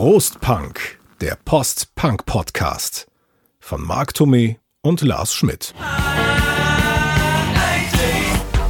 Prostpunk, der Post-Punk-Podcast von Marc Thomé und Lars Schmidt.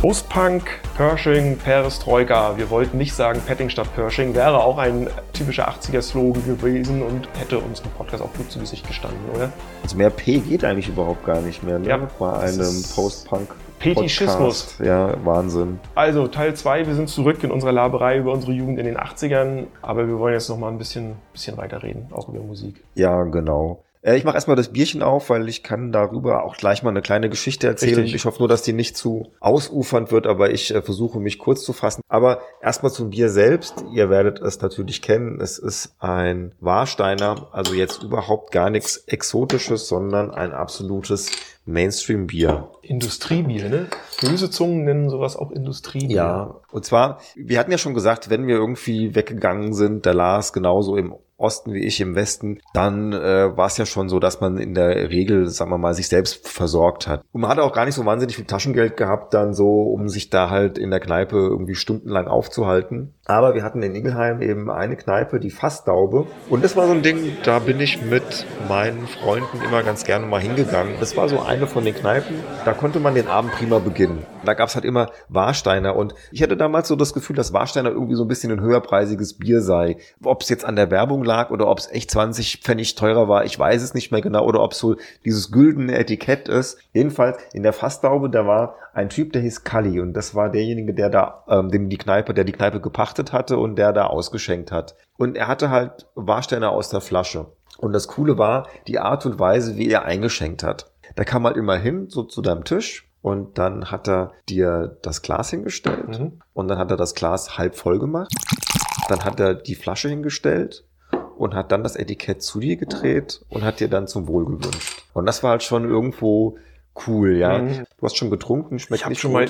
Postpunk, Pershing, Perestroika. Wir wollten nicht sagen Petting statt Pershing. Wäre auch ein typischer 80er-Slogan gewesen und hätte unseren Podcast auch gut zu Gesicht gestanden, oder? Also mehr P geht eigentlich überhaupt gar nicht mehr, ne? Ja, Bei einem Post-Punk. Fetischismus. Podcast. Ja, Wahnsinn. Also Teil 2, wir sind zurück in unserer Laberei über unsere Jugend in den 80ern, aber wir wollen jetzt noch mal ein bisschen, bisschen weiterreden, auch über Musik. Ja, genau. Äh, Ich mache erstmal das Bierchen auf, weil ich kann darüber auch gleich mal eine kleine Geschichte erzählen. Richtig. Ich hoffe nur, dass die nicht zu ausufernd wird, aber ich äh, versuche mich kurz zu fassen. Aber erstmal zum Bier selbst. Ihr werdet es natürlich kennen. Es ist ein Warsteiner, also jetzt überhaupt gar nichts Exotisches, sondern ein absolutes Mainstream-Bier. Industriebier, ne? Böse Zungen nennen sowas auch Industriebier. Ja, und zwar, wir hatten ja schon gesagt, wenn wir irgendwie weggegangen sind, der Lars genauso im Osten wie ich im Westen, dann äh, war es ja schon so, dass man in der Regel, sagen wir mal, sich selbst versorgt hat. Und man hatte auch gar nicht so wahnsinnig viel Taschengeld gehabt, dann so, um sich da halt in der Kneipe irgendwie stundenlang aufzuhalten. Aber wir hatten in Ingelheim eben eine Kneipe, die Fassdaube. Und das war so ein Ding, da bin ich mit meinen Freunden immer ganz gerne mal hingegangen. Das war so eine von den Kneipen, da konnte man den Abend prima beginnen. Da gab's halt immer Warsteiner und ich hatte damals so das Gefühl, dass Warsteiner irgendwie so ein bisschen ein höherpreisiges Bier sei. Ob es jetzt an der Werbung lag oder ob es echt 20 Pfennig teurer war, ich weiß es nicht mehr genau. Oder ob so dieses güldene Etikett ist. Jedenfalls in der Fassdaube, da war ein Typ, der hieß Kalli und das war derjenige, der da, ähm, dem die Kneipe, der die Kneipe gepachtet hatte und der da ausgeschenkt hat. Und er hatte halt Warsteiner aus der Flasche. Und das Coole war die Art und Weise, wie er eingeschenkt hat. Da kam halt immer hin, so zu deinem Tisch. Und dann hat er dir das Glas hingestellt. Mhm. Und dann hat er das Glas halb voll gemacht. Dann hat er die Flasche hingestellt und hat dann das Etikett zu dir gedreht und hat dir dann zum Wohl gewünscht. Und das war halt schon irgendwo cool, ja. Mhm. Du hast schon getrunken, schmeckt Ich habe nicht schon gut. mal,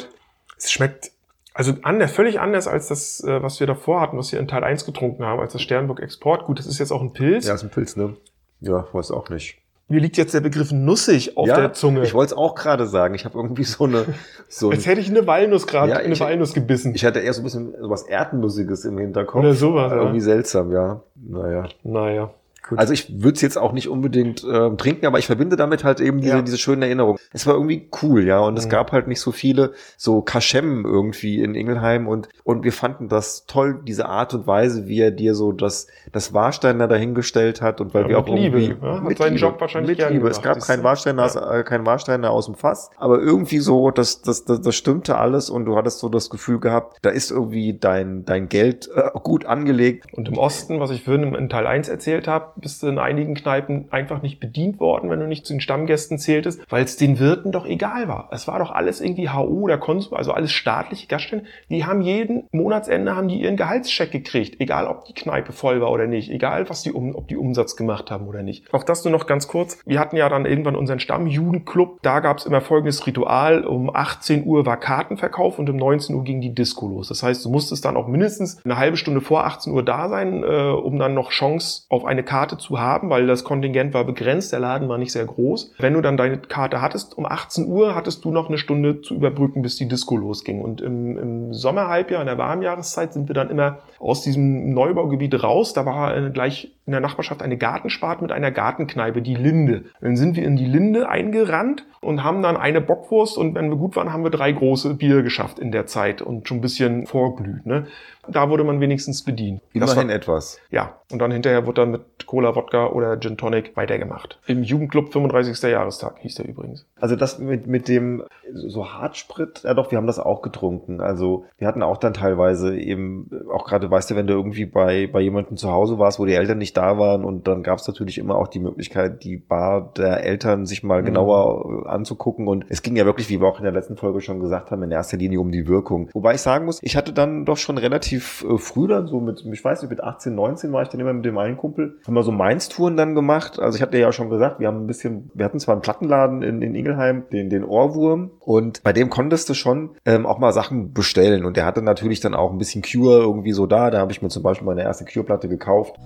es schmeckt also anders, völlig anders als das, äh, was wir davor hatten, was wir in Teil 1 getrunken haben, als das Sternburg Export. Gut, das ist jetzt auch ein Pilz. Ja, ist ein Pilz, ne? Ja, weiß auch nicht. Mir liegt jetzt der Begriff nussig auf ja, der Zunge. Ich wollte es auch gerade sagen. Ich habe irgendwie so eine, so Als hätte ich eine Walnuss gerade, Ja, eine ich- Walnuss gebissen. ich hatte eher so ein bisschen was Erdnussiges im Hinterkopf. Oder sowas, ja. Irgendwie seltsam, ja. Naja. naja. Gut. Also ich würde es jetzt auch nicht unbedingt ähm, trinken, aber ich verbinde damit halt eben diese, Ja. diese schönen Erinnerungen. Es war irgendwie cool, ja, und es Mhm. gab halt nicht so viele so Kaschem irgendwie in Ingelheim und und wir fanden das toll, diese Art und Weise, wie er dir so das das Warsteiner dahingestellt hat und weil Ja, wir mit auch irgendwie Liebe, ja, hat seinen Job wahrscheinlich mit Liebe. Es gemacht, gab siehst kein du? Warsteiner, aus, äh, kein Warsteiner aus dem Fass, aber irgendwie so, das, das, das, das stimmte alles und du hattest so das Gefühl gehabt, da ist irgendwie dein, dein Geld äh, gut angelegt. Und im Osten, was ich vorhin in Teil 1 erzählt habe, bist du in einigen Kneipen einfach nicht bedient worden, wenn du nicht zu den Stammgästen zähltest, weil es den Wirten doch egal war. Es war doch alles irgendwie HU oder Konsum, also alles staatliche Gaststätten. Die haben jeden Monatsende haben die ihren Gehaltscheck gekriegt, egal ob die Kneipe voll war oder nicht, egal was die um, ob die Umsatz gemacht haben oder nicht. Auch das nur noch ganz kurz. Wir hatten ja dann irgendwann unseren Stammjugendclub. Da gab es immer folgendes Ritual. Um 18 Uhr war Kartenverkauf und um 19 Uhr ging die Disco los. Das heißt, du musstest dann auch mindestens eine halbe Stunde vor 18 Uhr da sein, äh, um dann noch Chance auf eine Karte zu haben, weil das Kontingent war begrenzt, der Laden war nicht sehr groß. Wenn du dann deine Karte hattest, um 18 Uhr hattest du noch eine Stunde zu überbrücken, bis die Disco losging. Und im, im Sommerhalbjahr, in der Warmjahreszeit, sind wir dann immer aus diesem Neubaugebiet raus. Da war äh, gleich in der Nachbarschaft eine Gartenspart mit einer Gartenkneipe, die Linde. Dann sind wir in die Linde eingerannt und haben dann eine Bockwurst und wenn wir gut waren, haben wir drei große Bier geschafft in der Zeit und schon ein bisschen vorglüht. Ne? Da wurde man wenigstens bedient. Das Immerhin war- etwas. ja, und dann hinterher wurde dann mit Cola, Wodka oder Gin Tonic weitergemacht. Im Jugendclub 35. Jahrestag hieß der übrigens. Also das mit, mit dem so Hartsprit, ja doch, wir haben das auch getrunken. Also wir hatten auch dann teilweise eben, auch gerade, weißt du, wenn du irgendwie bei, bei jemandem zu Hause warst, wo die Eltern nicht da waren und dann gab es natürlich immer auch die Möglichkeit, die Bar der Eltern sich mal Mhm. genauer äh, anzugucken. Und es ging ja wirklich, wie wir auch in der letzten Folge schon gesagt haben, in erster Linie um die Wirkung. Wobei ich sagen muss, ich hatte dann doch schon relativ äh, früh dann so mit, ich weiß nicht, mit 18, 19 war ich dann immer mit dem einen Kumpel, haben wir so Mainz-Touren dann gemacht. Also ich hatte ja schon gesagt, wir haben ein bisschen, wir hatten zwar einen Plattenladen in, in Ingelheim, den, den Ohrwurm, und bei dem konntest du schon ähm, auch mal Sachen bestellen. Und der hatte natürlich dann auch ein bisschen Cure irgendwie so da. Da habe ich mir zum Beispiel meine erste Cure-Platte gekauft.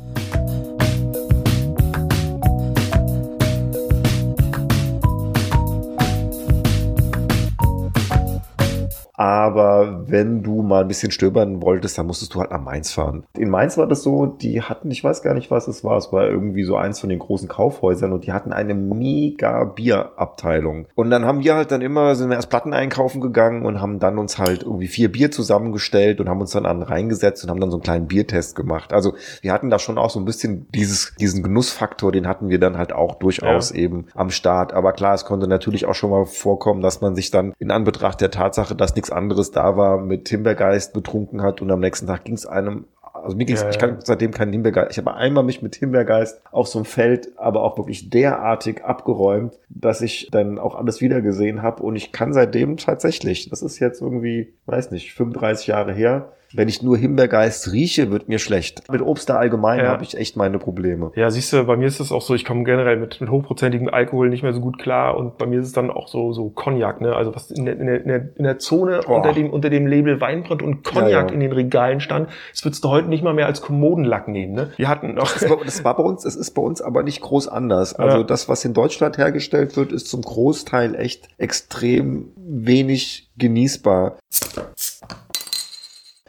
Aber wenn du mal ein bisschen stöbern wolltest, dann musstest du halt nach Mainz fahren. In Mainz war das so, die hatten, ich weiß gar nicht, was es war, es war irgendwie so eins von den großen Kaufhäusern und die hatten eine mega Bierabteilung. Und dann haben wir halt dann immer, sind wir erst Platten einkaufen gegangen und haben dann uns halt irgendwie vier Bier zusammengestellt und haben uns dann an reingesetzt und haben dann so einen kleinen Biertest gemacht. Also wir hatten da schon auch so ein bisschen dieses, diesen Genussfaktor, den hatten wir dann halt auch durchaus ja. eben am Start. Aber klar, es konnte natürlich auch schon mal vorkommen, dass man sich dann in Anbetracht der Tatsache, dass nichts anderes da war, mit Timbergeist betrunken hat und am nächsten Tag ging es einem also mir ging's, ja, ja. ich kann seitdem keinen Himbeergeist. Ich habe einmal mich mit Himbeergeist auf so einem Feld, aber auch wirklich derartig abgeräumt, dass ich dann auch alles wieder gesehen habe. Und ich kann seitdem tatsächlich, das ist jetzt irgendwie, weiß nicht, 35 Jahre her, wenn ich nur Himbeergeist rieche, wird mir schlecht. Mit Obst da allgemein ja. habe ich echt meine Probleme. Ja, siehst du, bei mir ist es auch so, ich komme generell mit, mit hochprozentigem Alkohol nicht mehr so gut klar und bei mir ist es dann auch so, so Cognac, ne? Also was in der, in der, in der Zone oh. unter dem, unter dem Label Weinbrand und Cognac ja, ja. in den Regalen stand, das würdest du heute nicht mal mehr als Kommodenlack nehmen, ne? Wir hatten noch. Das war, das war bei uns, es ist bei uns aber nicht groß anders. Also das, was in Deutschland hergestellt wird, ist zum Großteil echt extrem wenig genießbar.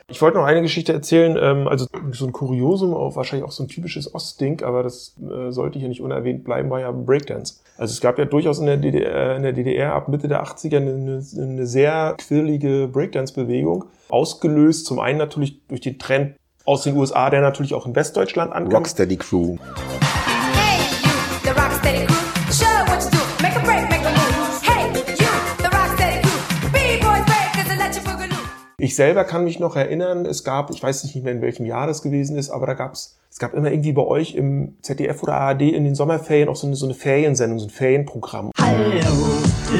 Ich wollte noch eine Geschichte erzählen, ähm, also so ein Kuriosum, wahrscheinlich auch so ein typisches Ostding, aber das äh, sollte hier nicht unerwähnt bleiben, war ja Breakdance. Also es gab ja durchaus in der DDR, in der DDR ab Mitte der 80er eine, eine sehr quirlige Breakdance-Bewegung, ausgelöst zum einen natürlich durch den Trend aus den USA, der natürlich auch in Westdeutschland ankam. Rocksteady Crew. Ich selber kann mich noch erinnern, es gab, ich weiß nicht mehr in welchem Jahr das gewesen ist, aber da gab's, es gab immer irgendwie bei euch im ZDF oder ARD in den Sommerferien auch so eine, so eine Feriensendung, so ein Ferienprogramm. Hallo,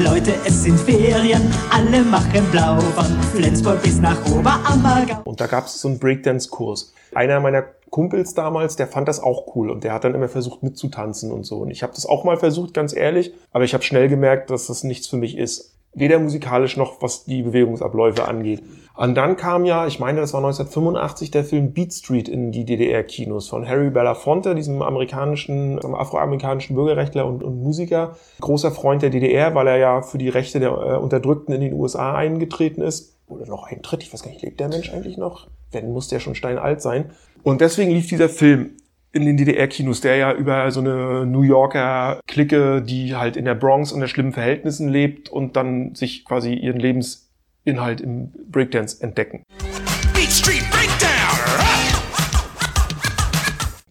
Leute, es sind Ferien, alle machen blau von Flensburg bis nach Oberammergau. Und da gab's so einen Breakdance-Kurs. Einer meiner Kumpels damals, der fand das auch cool und der hat dann immer versucht mitzutanzen und so. Und ich habe das auch mal versucht, ganz ehrlich, aber ich habe schnell gemerkt, dass das nichts für mich ist weder musikalisch noch was die Bewegungsabläufe angeht. Und dann kam ja, ich meine, das war 1985, der Film Beat Street in die DDR-Kinos von Harry Belafonte, diesem amerikanischen, afroamerikanischen Bürgerrechtler und, und, Musiker. Großer Freund der DDR, weil er ja für die Rechte der äh, Unterdrückten in den USA eingetreten ist. Oder noch eintritt, ich weiß gar nicht, lebt der Mensch eigentlich noch? Wenn, muss der schon steinalt sein. Und deswegen lief dieser Film in den DDR-Kinos, der ja über so eine New Yorker Clique, die halt in der Bronx unter schlimmen Verhältnissen lebt und dann sich quasi ihren Lebensinhalt im Breakdance entdecken. Beat Street Breakdown!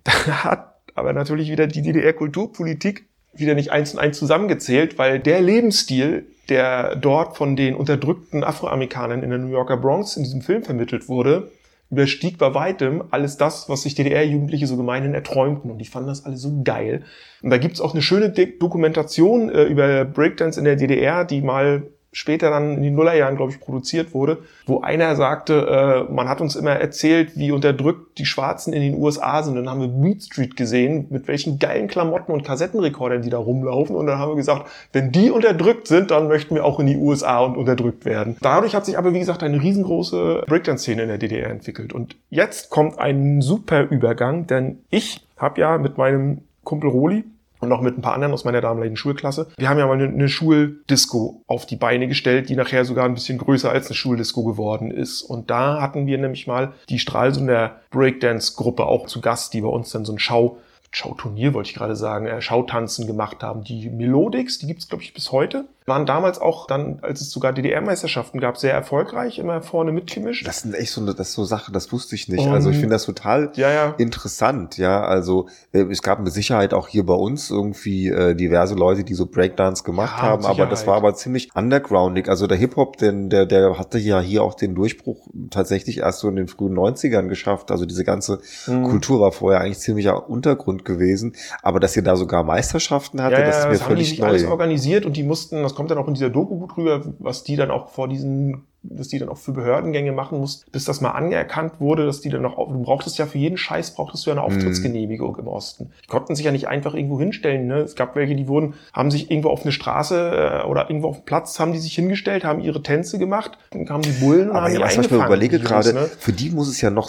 Da hat aber natürlich wieder die DDR-Kulturpolitik wieder nicht eins und eins zusammengezählt, weil der Lebensstil, der dort von den unterdrückten Afroamerikanern in der New Yorker Bronx in diesem Film vermittelt wurde, überstieg bei weitem alles das, was sich DDR-Jugendliche so gemeinhin erträumten. Und die fanden das alle so geil. Und da gibt's auch eine schöne Dokumentation äh, über Breakdance in der DDR, die mal später dann in den Nullerjahren, glaube ich, produziert wurde, wo einer sagte, äh, man hat uns immer erzählt, wie unterdrückt die Schwarzen in den USA sind. Dann haben wir Beat Street gesehen, mit welchen geilen Klamotten und Kassettenrekordern die da rumlaufen. Und dann haben wir gesagt, wenn die unterdrückt sind, dann möchten wir auch in die USA und unterdrückt werden. Dadurch hat sich aber, wie gesagt, eine riesengroße Breakdance-Szene in der DDR entwickelt. Und jetzt kommt ein super Übergang, denn ich habe ja mit meinem Kumpel Roli, und noch mit ein paar anderen aus meiner damaligen Schulklasse. Wir haben ja mal eine, Schuldisco auf die Beine gestellt, die nachher sogar ein bisschen größer als eine Schuldisco geworden ist. Und da hatten wir nämlich mal die Stralsunder Breakdance-Gruppe auch zu Gast, die bei uns dann so ein Schau Schauturnier, wollte ich gerade sagen, äh, Schautanzen gemacht haben. Die Melodics, die gibt's glaube ich, bis heute. Waren damals auch dann, als es sogar DDR-Meisterschaften gab, sehr erfolgreich, immer vorne mitgemischt. Das sind echt so, das so Sachen, das wusste ich nicht. Um, also ich finde das total ja, ja. interessant, ja. Also äh, es gab mit Sicherheit auch hier bei uns irgendwie äh, diverse Leute, die so Breakdance gemacht ja, haben, aber das war aber ziemlich undergroundig. Also der Hip-Hop, denn der, der hatte ja hier auch den Durchbruch tatsächlich erst so in den frühen 90ern geschafft. Also diese ganze mhm. Kultur war vorher eigentlich ziemlicher Untergrund gewesen. Aber dass ihr da sogar Meisterschaften hatte, das ist mir das völlig haben die neu. alles organisiert und die mussten, das kommt dann auch in dieser Doku gut rüber, was die dann auch vor diesen dass die dann auch für Behördengänge machen mussten, bis das mal anerkannt wurde, dass die dann noch, du brauchtest ja für jeden Scheiß, brauchtest du ja eine mhm. Auftrittsgenehmigung im Osten. Die konnten sich ja nicht einfach irgendwo hinstellen, ne? Es gab welche, die wurden, haben sich irgendwo auf eine Straße äh, oder irgendwo auf einen Platz, haben die sich hingestellt, haben ihre Tänze gemacht, dann kamen die Bullen und Aber haben ja, die was eingefangen. Ich überlege gerade, ne? für die muss es ja noch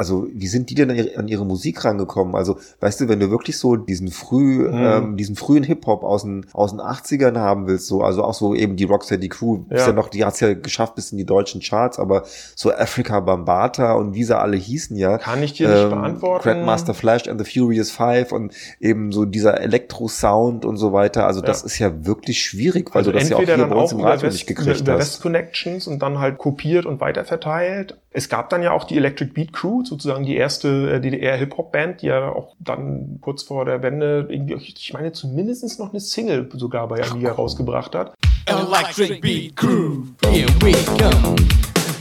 also wie sind die denn an ihre, an ihre Musik rangekommen? Also, weißt du, wenn du wirklich so diesen früh, Mhm. ähm, diesen frühen Hip-Hop aus den, aus den 80ern haben willst, so, also auch so eben die Rocksteady Crew, ist Ja. ja noch, die hat's ja geschafft bis in die deutschen Charts, aber so Africa Bambata und wie sie alle hießen ja. Kann ich dir nicht ähm, beantworten. Grandmaster Flash and the Furious Five und eben so dieser Elektro-Sound und so weiter. Also das Ja. ist ja wirklich schwierig, weil Also du das ja auch hier bei uns im über Radio West, nicht über, gekriegt über hast. West Connections und dann halt kopiert und weiterverteilt. Es gab dann ja auch die Electric Beat Crew, sozusagen die erste äh, DDR-Hip-Hop-Band, die ja auch dann kurz vor der Wende irgendwie, ich meine zumindest noch eine Single sogar bei Amiga rausgebracht hat. Electric Beat Crew, here we come.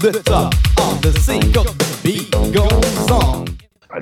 The top of the the beat goes on.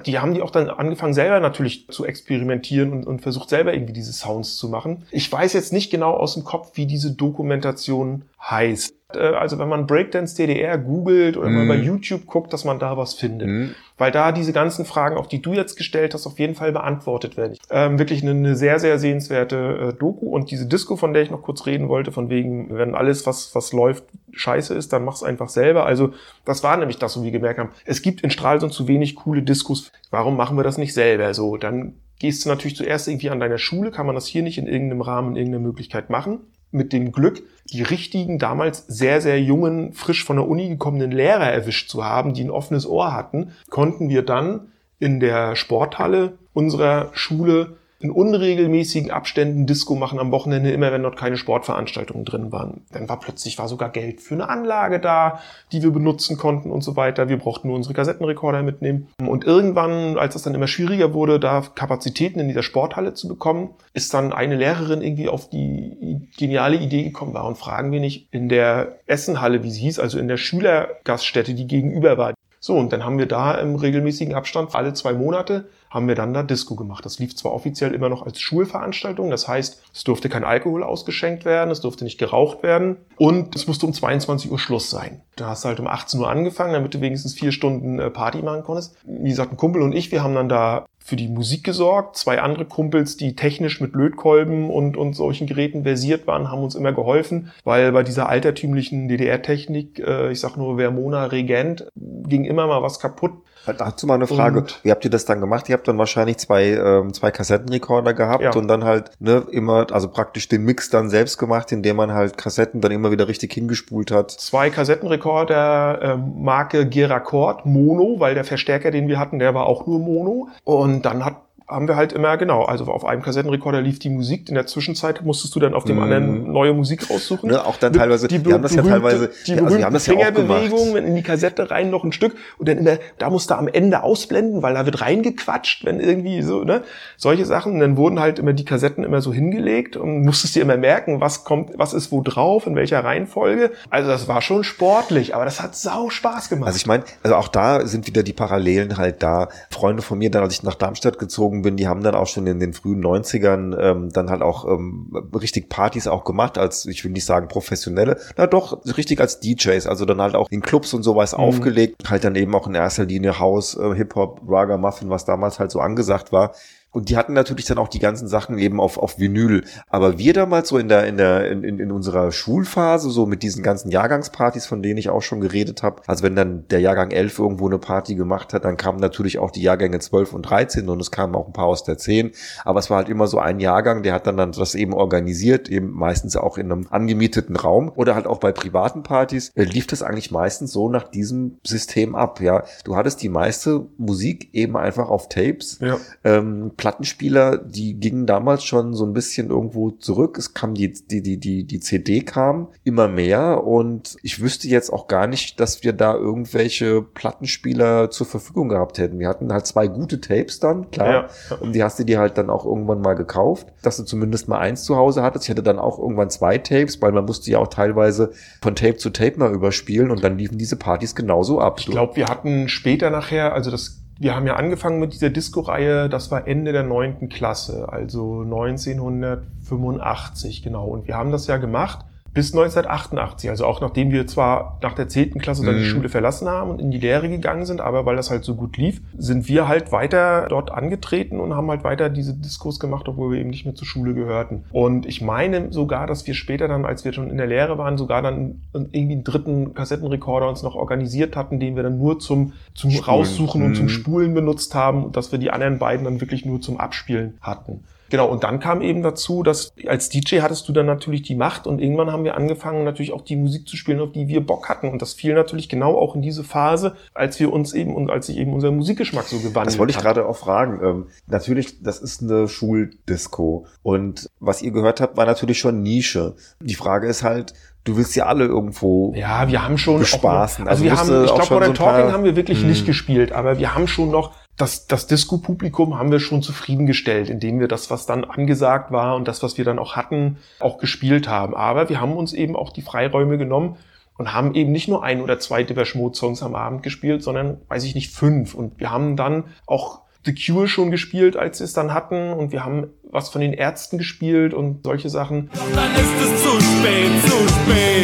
die haben die auch dann angefangen selber natürlich zu experimentieren und, und versucht selber irgendwie diese Sounds zu machen. Ich weiß jetzt nicht genau aus dem Kopf, wie diese Dokumentation heißt. Äh, Also wenn man Breakdance DDR googelt oder mal Mhm. bei YouTube guckt, dass man da was findet. Mhm. Weil da diese ganzen Fragen, auch die du jetzt gestellt hast, auf jeden Fall beantwortet werden. Ähm, wirklich eine, eine sehr, sehr sehenswerte äh, Doku. Und diese Disco, von der ich noch kurz reden wollte, von wegen, wenn alles, was, was läuft, scheiße ist, dann mach's einfach selber. Also das war nämlich das, wo wir gemerkt haben, es gibt in Stralsund zu wenig coole Diskos. Warum machen wir das nicht selber so? Dann gehst du natürlich zuerst irgendwie an deiner Schule, kann man das hier nicht in irgendeinem Rahmen, in irgendeiner Möglichkeit machen. Mit dem Glück, die richtigen, damals sehr, sehr jungen, frisch von der Uni gekommenen Lehrer erwischt zu haben, die ein offenes Ohr hatten, konnten wir dann in der Sporthalle unserer Schule in unregelmäßigen Abständen Disco machen am Wochenende, immer wenn dort keine Sportveranstaltungen drin waren. Dann war plötzlich war sogar Geld für eine Anlage da, die wir benutzen konnten und so weiter. Wir brauchten nur unsere Kassettenrekorder mitnehmen. Und irgendwann, als es dann immer schwieriger wurde, da Kapazitäten in dieser Sporthalle zu bekommen, ist dann eine Lehrerin irgendwie auf die geniale Idee gekommen, warum fragen wir nicht in der Essenhalle, wie sie hieß, also in der Schülergaststätte, die gegenüber war. So, und dann haben wir da im regelmäßigen Abstand alle zwei Monate haben wir dann da Disco gemacht. Das lief zwar offiziell immer noch als Schulveranstaltung, das heißt, es durfte kein Alkohol ausgeschenkt werden, es durfte nicht geraucht werden und es musste um 22 Uhr Schluss sein. Da hast du halt um 18 Uhr angefangen, damit du wenigstens vier Stunden äh, Party machen konntest. Wie gesagt, ein Kumpel und ich, wir haben dann da für die Musik gesorgt. Zwei andere Kumpels, die technisch mit Lötkolben und, und solchen Geräten versiert waren, haben uns immer geholfen, weil bei dieser altertümlichen DDR-Technik, äh, ich sag nur Vermona Regent, ging immer mal was kaputt. Dazu mal eine Frage, Und- wie habt ihr das dann gemacht? Ihr habt dann wahrscheinlich zwei, ähm, zwei Kassettenrekorder gehabt Ja. und dann halt ne, immer, also praktisch den Mix dann selbst gemacht, indem man halt Kassetten dann immer wieder richtig hingespult hat. Zwei Kassettenrekorder ähm, Marke Geracord Mono, weil der Verstärker, den wir hatten, der war auch nur Mono. Und dann hat haben wir halt immer, genau, also auf einem Kassettenrekorder lief die Musik, in der Zwischenzeit musstest du dann auf dem Mhm. anderen neue Musik raussuchen. Ne, auch dann teilweise, die wir haben das ja teilweise, die ja, also berühmten haben das ja auch Fingerbewegungen, gemacht. wenn in die Kassette rein noch ein Stück und dann immer, da musst du am Ende ausblenden, weil da wird reingequatscht, wenn irgendwie so, ne, solche Sachen. Und dann wurden halt immer die Kassetten immer so hingelegt und musstest dir immer merken, was kommt, was ist wo drauf, in welcher Reihenfolge. Also das war schon sportlich, aber das hat sau Spaß gemacht. Also ich meine, also auch da sind wieder die Parallelen halt da. Freunde von mir, dann als ich nach Darmstadt gezogen bin, die haben dann auch schon in den frühen 90ern ähm, dann halt auch ähm, richtig Partys auch gemacht, als, ich will nicht sagen professionelle, na doch, richtig als DJs, also dann halt auch in Clubs und sowas Mhm. aufgelegt, halt dann eben auch in erster Linie House, äh, Hip-Hop, Raga, Muffin, was damals halt so angesagt war. Und die hatten natürlich dann auch die ganzen Sachen eben auf, auf Vinyl. Aber wir damals so in der, in der, in, in in unserer Schulphase, so mit diesen ganzen Jahrgangspartys, von denen ich auch schon geredet habe, also wenn dann der Jahrgang 11 irgendwo eine Party gemacht hat, dann kamen natürlich auch die Jahrgänge 12 und 13 und es kamen auch ein paar aus der 10. Aber es war halt immer so ein Jahrgang, der hat dann, dann das eben organisiert, eben meistens auch in einem angemieteten Raum oder halt auch bei privaten Partys, äh, lief das eigentlich meistens so nach diesem System ab, ja. Du hattest die meiste Musik eben einfach auf Tapes ja. ähm, Plattenspieler, die gingen damals schon so ein bisschen irgendwo zurück. Es kam die, die, die, die, die CD kam immer mehr und ich wüsste jetzt auch gar nicht, dass wir da irgendwelche Plattenspieler zur Verfügung gehabt hätten. Wir hatten halt zwei gute Tapes dann, klar. Ja. Und die hast du dir halt dann auch irgendwann mal gekauft, dass du zumindest mal eins zu Hause hattest. Ich hatte dann auch irgendwann zwei Tapes, weil man musste ja auch teilweise von Tape zu Tape mal überspielen und dann liefen diese Partys genauso ab. Ich glaube, wir hatten später nachher, also das, wir haben ja angefangen mit dieser Disco-Reihe, das war Ende der neunten Klasse, also 1985, genau. Und wir haben das ja gemacht bis 1988. Also auch nachdem wir zwar nach der 10. Klasse dann die Mhm. Schule verlassen haben und in die Lehre gegangen sind, aber weil das halt so gut lief, sind wir halt weiter dort angetreten und haben halt weiter diese Diskurs gemacht, obwohl wir eben nicht mehr zur Schule gehörten. Und ich meine sogar, dass wir später dann, als wir schon in der Lehre waren, sogar dann irgendwie einen dritten Kassettenrekorder uns noch organisiert hatten, den wir dann nur zum, zum Spulen. Raussuchen und zum Mhm. Spulen benutzt haben und dass wir die anderen beiden dann wirklich nur zum Abspielen hatten. Genau, und dann kam eben dazu, dass als DJ hattest du dann natürlich die Macht und irgendwann haben wir angefangen, natürlich auch die Musik zu spielen, auf die wir Bock hatten. Und das fiel natürlich genau auch in diese Phase, als wir uns eben und als sich eben unser Musikgeschmack so gewandelt Das wollte ich hat. gerade auch fragen. Ähm, natürlich, das ist eine Schuldisco. Und was ihr gehört habt, war natürlich schon Nische. Die Frage ist halt, du willst ja alle irgendwo. Ja, wir haben schon. Auch, also, Also wir haben, ich glaube, Modern so Talking haben wir wirklich Hm. nicht gespielt, aber wir haben schon noch das, das Disco-Publikum haben wir schon zufriedengestellt, indem wir das, was dann angesagt war und das, was wir dann auch hatten, auch gespielt haben. Aber wir haben uns eben auch die Freiräume genommen und haben eben nicht nur ein oder zwei Depeche Mode Songs am Abend gespielt, sondern, weiß ich nicht, fünf. Und wir haben dann auch The Cure schon gespielt, als wir es dann hatten. Und wir haben was von den Ärzten gespielt und solche Sachen. Dann ist es zu spät, zu spät,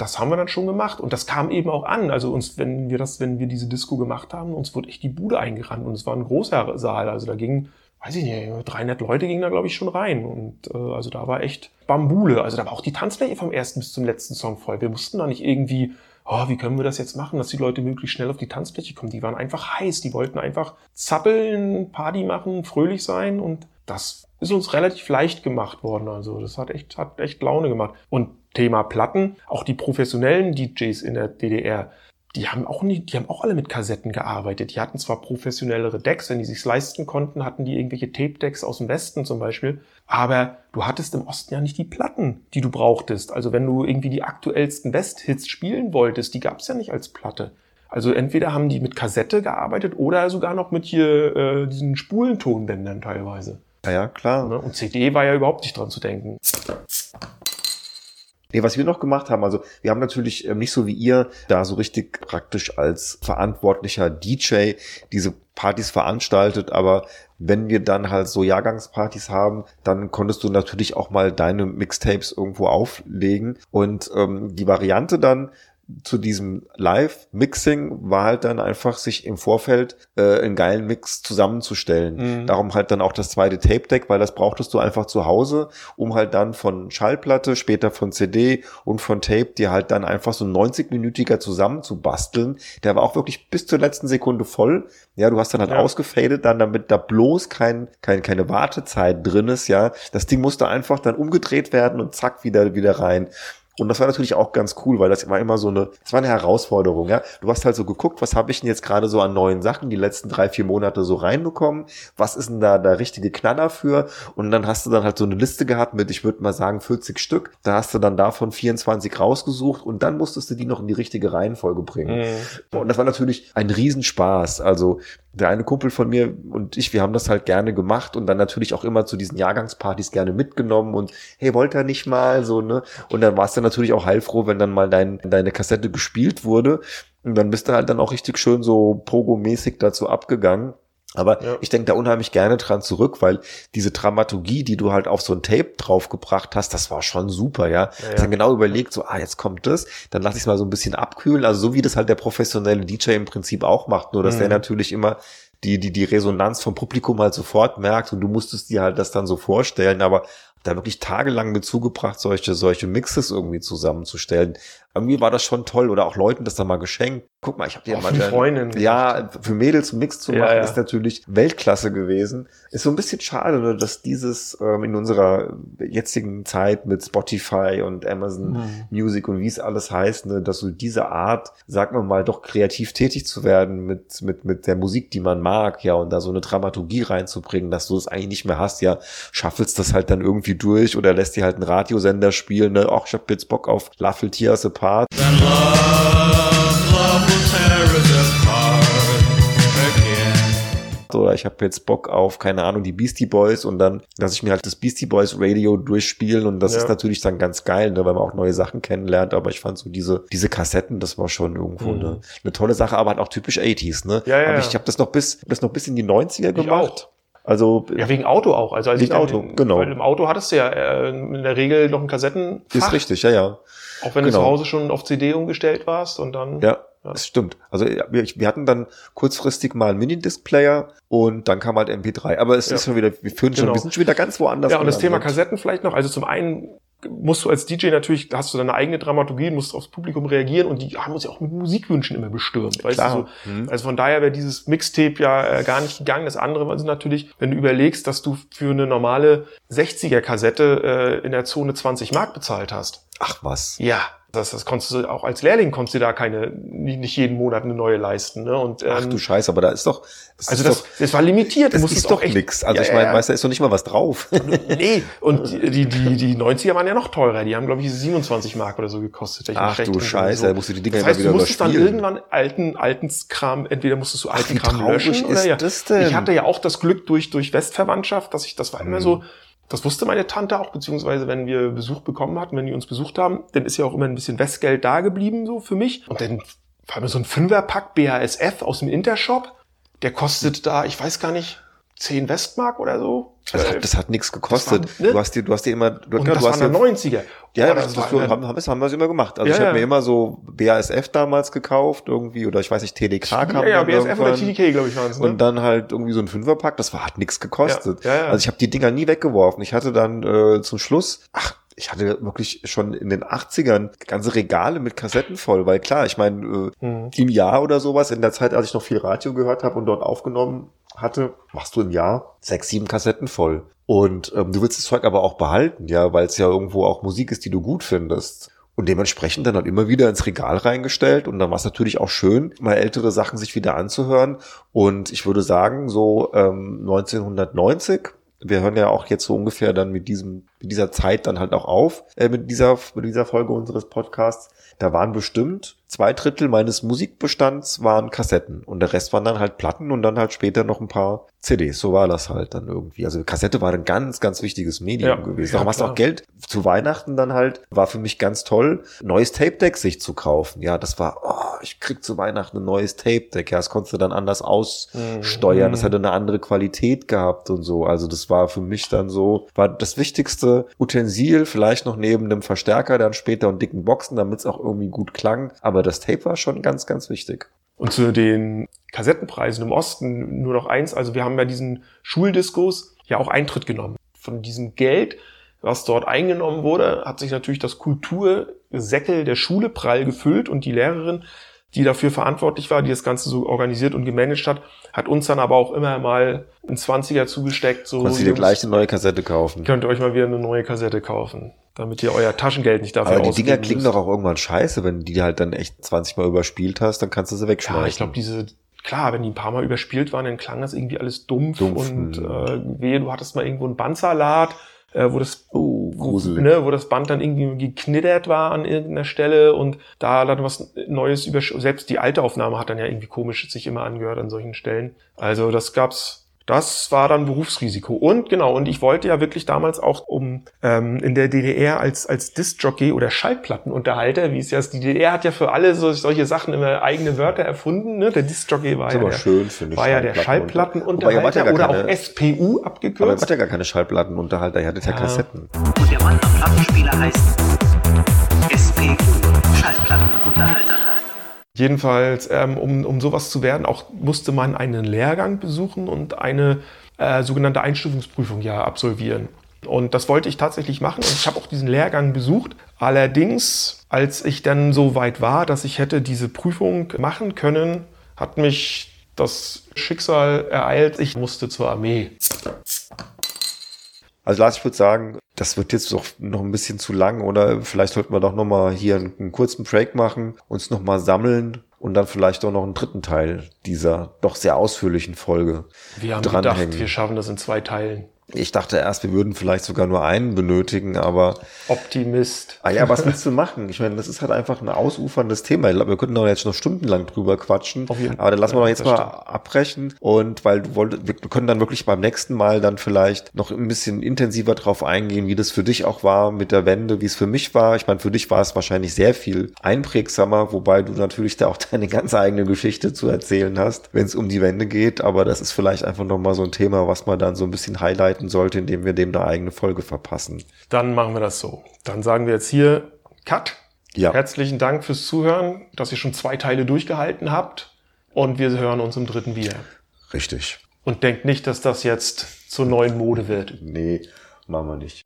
das haben wir dann schon gemacht und das kam eben auch an. Also uns, wenn wir das, wenn wir diese Disco gemacht haben, uns wurde echt die Bude eingerannt und es war ein großer Saal. Also da gingen, weiß ich nicht, 300 Leute gingen da glaube ich schon rein und äh, also da war echt Bambule. Also da war auch die Tanzfläche vom ersten bis zum letzten Song voll. Wir mussten da nicht irgendwie, oh, wie können wir das jetzt machen, dass die Leute möglichst schnell auf die Tanzfläche kommen. Die waren einfach heiß, die wollten einfach zappeln, Party machen, fröhlich sein und das ist uns relativ leicht gemacht worden. Also das hat echt, hat echt Laune gemacht. Und Thema Platten, auch die professionellen DJs in der DDR, die haben auch nicht, die haben auch alle mit Kassetten gearbeitet. Die hatten zwar professionellere Decks, wenn die sich's leisten konnten, hatten die irgendwelche Tape-Decks aus dem Westen zum Beispiel. Aber du hattest im Osten ja nicht die Platten, die du brauchtest. Also wenn du irgendwie die aktuellsten West-Hits spielen wolltest, die gab's ja nicht als Platte. Also entweder haben die mit Kassette gearbeitet oder sogar noch mit hier äh, diesen Spulentonbändern teilweise. Ja, ja, klar. Ne? Und CD war ja überhaupt nicht dran zu denken. Nee, was wir noch gemacht haben, also wir haben natürlich ähm, nicht so wie ihr da so richtig praktisch als verantwortlicher DJ diese Partys veranstaltet, aber wenn wir dann halt so Jahrgangspartys haben, dann konntest du natürlich auch mal deine Mixtapes irgendwo auflegen und ähm, die Variante dann zu diesem Live-Mixing war halt dann einfach, sich im Vorfeld äh, einen geilen Mix zusammenzustellen. Mhm. Darum halt dann auch das zweite Tape-Deck, weil das brauchtest du einfach zu Hause, um halt dann von Schallplatte, später von CD und von Tape dir halt dann einfach so ein 90-minütiger zusammenzubasteln. Der war auch wirklich bis zur letzten Sekunde voll. Ja, du hast dann halt Ja. ausgefadet, dann damit da bloß kein, kein, keine Wartezeit drin ist, ja. Das Ding musste einfach dann umgedreht werden und zack, wieder, wieder rein. Und das war natürlich auch ganz cool, weil das war immer so eine, das war eine Herausforderung, ja. Du hast halt so geguckt, was habe ich denn jetzt gerade so an neuen Sachen die letzten drei, vier Monate so reinbekommen? Was ist denn da der richtige Knaller für? Und dann hast du dann halt so eine Liste gehabt mit, ich würde mal sagen, 40 Stück. Da hast du dann davon 24 rausgesucht und dann musstest du die noch in die richtige Reihenfolge bringen. Und das war natürlich ein Riesenspaß. Also der eine Kumpel von mir und ich, wir haben das halt gerne gemacht und dann natürlich auch immer zu diesen Jahrgangspartys gerne mitgenommen und hey, wollt ihr nicht mal so, ne? Und dann warst du natürlich auch heilfroh, wenn dann mal dein, deine Kassette gespielt wurde. Und dann bist du halt dann auch richtig schön so pogo-mäßig dazu abgegangen. Aber Ja. ich denke da unheimlich gerne dran zurück, weil diese Dramaturgie, die du halt auf so ein Tape draufgebracht hast, das war schon super, ja. Ja, Hast dann genau überlegt, so, ah, jetzt kommt das, dann lass ich es mal so ein bisschen abkühlen. Also so wie das halt der professionelle DJ im Prinzip auch macht, nur dass Mhm. der natürlich immer die, die, die Resonanz vom Publikum halt sofort merkt und du musstest dir halt das dann so vorstellen, aber da wirklich tagelang mit zugebracht, solche, solche Mixes irgendwie zusammenzustellen. Irgendwie war das schon toll oder auch Leuten das dann mal geschenkt. Guck mal, ich habe dir Auch mal für Freundinnen. ja, für Mädels einen Mix zu machen, ja. ist natürlich Weltklasse gewesen. Ist so ein bisschen schade, ne, dass dieses ähm, in unserer jetzigen Zeit mit Spotify und Amazon Mhm. Music und wie es alles heißt, ne, dass so diese Art, sagen wir mal, doch kreativ tätig zu werden mit, mit, mit der Musik, die man mag, ja, und da so eine Dramaturgie reinzubringen, dass du es eigentlich nicht mehr hast, ja, schaffelst das halt dann irgendwie durch oder lässt dir halt einen Radiosender spielen, ne, ach, ich hab jetzt Bock auf Tears Apart. Oder ich habe jetzt Bock auf, keine Ahnung, die Beastie Boys und dann lasse ich mir halt das Beastie Boys Radio durchspielen und das Ja. ist natürlich dann ganz geil, ne, weil man auch neue Sachen kennenlernt, aber ich fand so diese, diese Kassetten, das war schon irgendwo Mhm. eine, eine tolle Sache, aber halt auch typisch 80s, ne? Ja, ja, Aber ich ja. habe das noch bis, das noch bis in die 90er Ich gemacht. Also Ja, wegen Auto auch. Also als Wegen ich dann- Auto, genau. Weil im Auto hattest du ja äh, in der Regel noch ein Kassettenfach. ist richtig, ja, ja. Auch wenn du Genau. zu Hause schon auf CD umgestellt warst und dann. Ja, das stimmt. Also ja, wir, wir hatten dann kurzfristig mal einen Minidisc-Player und dann kam halt MP3. Aber es Ja. ist schon wieder, wir führen schon, Genau. wir sind schon wieder ganz woanders. Ja, und das Thema. Kassetten vielleicht noch. Also zum einen musst du als DJ natürlich, da hast du deine eigene Dramaturgie, musst aufs Publikum reagieren und die haben uns ja auch mit Musikwünschen immer bestürmt. Weißt Klar. du, Mhm. so, also von daher wäre dieses Mixtape ja äh, gar nicht gegangen. Das andere ist natürlich, wenn du überlegst, dass du für eine normale 60er-Kassette äh, in der Zone 20 Mark bezahlt hast. Ach was. Ja. Das, das konntest du auch als Lehrling konntest du da keine, nicht, jeden Monat eine neue leisten. Ne? Und, ähm, Ach du Scheiße, aber da ist doch, das also ist das, doch, das war limitiert. Das ist doch echt- nix. Also Ja, ich meine, ja. weißt du, da ist doch nicht mal was drauf. Nee, und die, die, die 90er waren ja noch teurer. Die haben, glaube ich, 27 Mark oder so gekostet. ich Ach du. Scheiße, da musst du die Dinger Das heißt, wieder du musstest dann irgendwann alten, alten Kram, entweder musstest du alten wie Kram löschen oder ist ja. das denn? Ich hatte ja auch das Glück durch, durch Westverwandtschaft, dass ich, das war immer Mhm. so, das wusste meine Tante auch, beziehungsweise wenn wir Besuch bekommen hatten, wenn die uns besucht haben, dann ist ja auch immer ein bisschen Westgeld da geblieben, so für mich. Und dann war mir so ein Fünferpack BASF aus dem Intershop, der kostet da, ich weiß gar nicht, 10 Westmark oder so. Das hat, das hat nichts gekostet. Das war, ne? Du hast dir, du hast dir immer, du, Und du das hast waren dann 90er. Ja, Boah, das, das, immer- haben, haben, das haben wir es immer gemacht. Also Ja, ich habe ja. mir immer so BASF damals gekauft irgendwie oder ich weiß nicht, TDK kam ja, ja, BSF oder. TDK, glaube ich, waren es. Ne? Und dann halt irgendwie so ein Fünferpack, das war, hat nichts gekostet. Ja, ja, ja. Also ich habe die Dinger nie weggeworfen. Ich hatte dann äh, zum Schluss, ach, ich hatte wirklich schon in den 80ern ganze Regale mit Kassetten voll, weil klar, ich meine, äh, Mhm. im Jahr oder sowas, in der Zeit, als ich noch viel Radio gehört habe und dort aufgenommen hatte, machst du im Jahr sechs, sieben Kassetten voll. Und ähm, du willst das Zeug aber auch behalten, ja, weil es ja irgendwo auch Musik ist, die du gut findest. Und dementsprechend dann halt immer wieder ins Regal reingestellt. Und dann war es natürlich auch schön, mal ältere Sachen sich wieder anzuhören. Und ich würde sagen, so ähm, 1990, wir hören ja auch jetzt so ungefähr dann mit diesem, mit dieser Zeit dann halt auch auf, äh, mit dieser, mit dieser Folge unseres Podcasts. Da waren bestimmt zwei Drittel meines Musikbestands waren Kassetten und der Rest waren dann halt Platten und dann halt später noch ein paar CDs. So war das halt dann irgendwie. Also Kassette war ein ganz, ganz wichtiges Medium Ja, gewesen. ja, Darum hast du auch Geld zu Weihnachten dann halt, war für mich ganz toll, neues Tape-Deck sich zu kaufen. Ja, das war, oh, ich krieg zu Weihnachten ein neues Tape-Deck. Ja, das konntest du dann anders aussteuern. Das hatte eine andere Qualität gehabt und so. Also das war für mich dann so, war das wichtigste Utensil, vielleicht noch neben dem Verstärker dann später und dicken Boxen, damit es auch irgendwie gut klang. Aber das Tape war schon ganz, ganz wichtig. Und zu den Kassettenpreisen im Osten nur noch eins. Also wir haben ja diesen Schuldiskos ja auch Eintritt genommen. Von diesem Geld, was dort eingenommen wurde, hat sich natürlich das Kultursäckel der Schule prall gefüllt und die Lehrerin, die dafür verantwortlich war, die das Ganze so organisiert und gemanagt hat, hat uns dann aber auch immer mal einen 20er zugesteckt. So, Konntest du dir gleich eine neue Kassette kaufen. könnt ihr euch mal wieder eine neue Kassette kaufen, damit ihr euer Taschengeld nicht dafür Aber die Dinger klingen müsst. doch auch irgendwann scheiße, wenn die halt dann echt 20 Mal überspielt hast, dann kannst du sie wegschmeißen. Ja, ich glaube, diese, klar, wenn die ein paar Mal überspielt waren, dann klang das irgendwie alles dumpf, Dumpf, und hm. äh, wehe, du hattest mal irgendwo einen Bandsalat, äh, wo das Oh, wo, gruselig. ne, wo das Band dann irgendwie geknittert war an irgendeiner Stelle und da dann was Neues über selbst die alte Aufnahme hat dann ja irgendwie komisch sich immer angehört an solchen Stellen. Also das gab's das war dann Berufsrisiko. Und genau, und ich wollte ja wirklich damals auch um ähm, in der DDR als, als Disc-Jockey oder Schallplattenunterhalter, wie es ja ist, die DDR hat ja für alle so, solche Sachen immer eigene Wörter erfunden. Ne? Der Disc-Jockey war, ja aber der, schön, war ja der Schallplattenunter- Wobei, ihr wart ja Schallplattenunterhalter oder keine- auch SPU Aber abgekürzt. ihr wart ja gar keine Schallplattenunterhalter, ihr hattet ja, Ja. Kassetten. Und der Mann am Plattenspieler heißt SPU, Schallplattenunterhalter. Jedenfalls, ähm, um, um sowas zu werden, auch musste man einen Lehrgang besuchen und eine äh, sogenannte Einstufungsprüfung ja absolvieren. Und das wollte ich tatsächlich machen und ich habe auch diesen Lehrgang besucht. Allerdings, als ich dann so weit war, dass ich hätte diese Prüfung machen können, hat mich das Schicksal ereilt. Ich musste zur Armee. Also Lars, ich würde sagen, das wird jetzt doch noch ein bisschen zu lang oder vielleicht sollten wir doch noch mal hier einen, einen kurzen Break machen, uns noch mal sammeln und dann vielleicht auch noch einen dritten Teil dieser doch sehr ausführlichen Folge Wir haben dranhängen. gedacht, wir schaffen das in zwei Teilen. Ich dachte erst, wir würden vielleicht sogar nur einen benötigen, aber Optimist. Ah ja, was willst du machen? Ich meine, das ist halt einfach ein ausuferndes Thema. Ich glaube, wir könnten doch jetzt noch stundenlang drüber quatschen. Auf jeden. Aber dann lassen wir doch jetzt mal stimmt. abbrechen. Und weil du wolltest, wir können dann wirklich beim nächsten Mal dann vielleicht noch ein bisschen intensiver drauf eingehen, wie das für dich auch war mit der Wende, wie es für mich war. Ich meine, für dich war es wahrscheinlich sehr viel einprägsamer, wobei du natürlich da auch deine ganz eigene Geschichte zu erzählen hast, wenn es um die Wende geht. Aber das ist vielleicht einfach nochmal so ein Thema, was man dann so ein bisschen highlighten sollte, indem wir dem eine eigene Folge verpassen. Dann machen wir das so. Dann sagen wir jetzt hier Cut. Ja. Herzlichen Dank fürs Zuhören, dass ihr schon zwei Teile durchgehalten habt. Und wir hören uns im dritten wieder. Richtig. Und denkt nicht, dass das jetzt zur neuen Mode wird. Nee, machen wir nicht.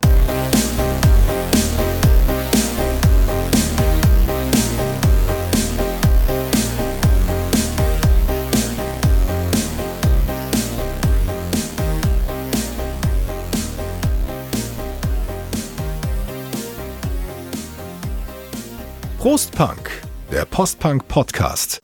Prost Punk, der Postpunk Podcast.